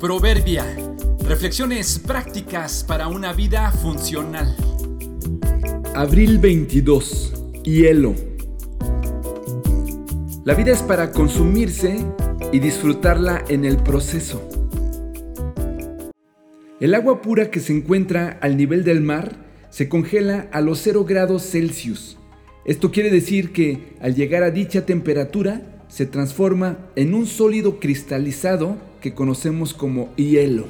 Proverbia. Reflexiones prácticas para una vida funcional. Abril 22. Hielo. La vida es para consumirse y disfrutarla en el proceso. El agua pura que se encuentra al nivel del mar se congela a los 0 grados Celsius. Esto quiere decir que al llegar a dicha temperatura se transforma en un sólido cristalizado que conocemos como hielo.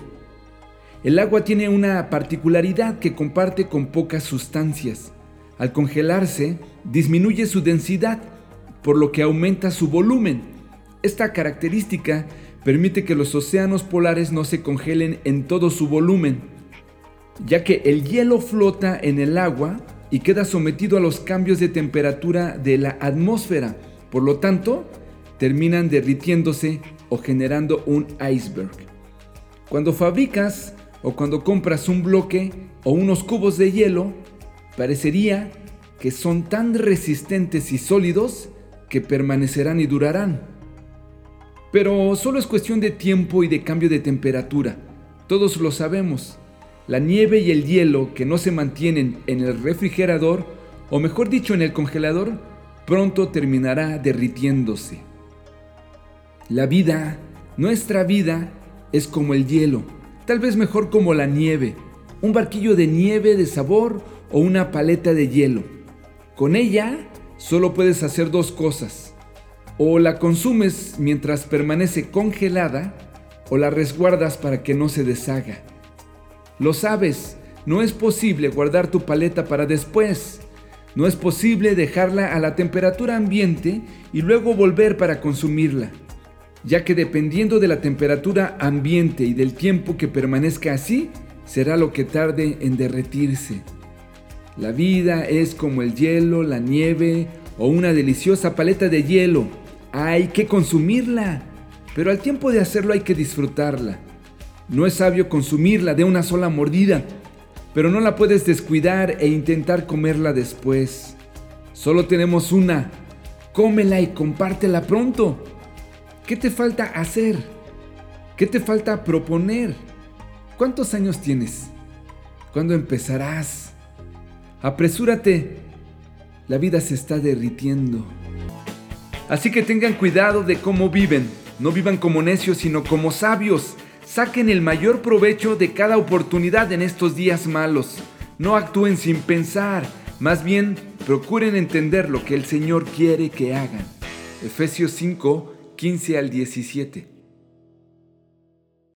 El agua tiene una particularidad que comparte con pocas sustancias. Al congelarse, disminuye su densidad, por lo que aumenta su volumen. Esta característica permite que los océanos polares no se congelen en todo su volumen, ya que el hielo flota en el agua y queda sometido a los cambios de temperatura de la atmósfera. Por lo tanto, terminan derritiéndose o generando un iceberg. Cuando fabricas o cuando compras un bloque o unos cubos de hielo, parecería que son tan resistentes y sólidos que permanecerán y durarán. Pero solo es cuestión de tiempo y de cambio de temperatura. Todos lo sabemos. La nieve y el hielo que no se mantienen en el refrigerador, o mejor dicho en el congelador, pronto terminará derritiéndose. La vida, nuestra vida, es como el hielo, tal vez mejor como la nieve, un barquillo de nieve de sabor o una paleta de hielo. Con ella solo puedes hacer dos cosas. O la consumes mientras permanece congelada o la resguardas para que no se deshaga. Lo sabes, no es posible guardar tu paleta para después. No es posible dejarla a la temperatura ambiente y luego volver para consumirla ya que dependiendo de la temperatura ambiente y del tiempo que permanezca así, será lo que tarde en derretirse. La vida es como el hielo, la nieve o una deliciosa paleta de hielo. Hay que consumirla, pero al tiempo de hacerlo hay que disfrutarla. No es sabio consumirla de una sola mordida, pero no la puedes descuidar e intentar comerla después. Solo tenemos una. Cómela y compártela pronto. ¿Qué te falta hacer? ¿Qué te falta proponer? ¿Cuántos años tienes? ¿Cuándo empezarás? Apresúrate. La vida se está derritiendo. Así que tengan cuidado de cómo viven. No vivan como necios, sino como sabios. Saquen el mayor provecho de cada oportunidad en estos días malos. No actúen sin pensar. Más bien, procuren entender lo que el Señor quiere que hagan. Efesios 5, 15 al 17.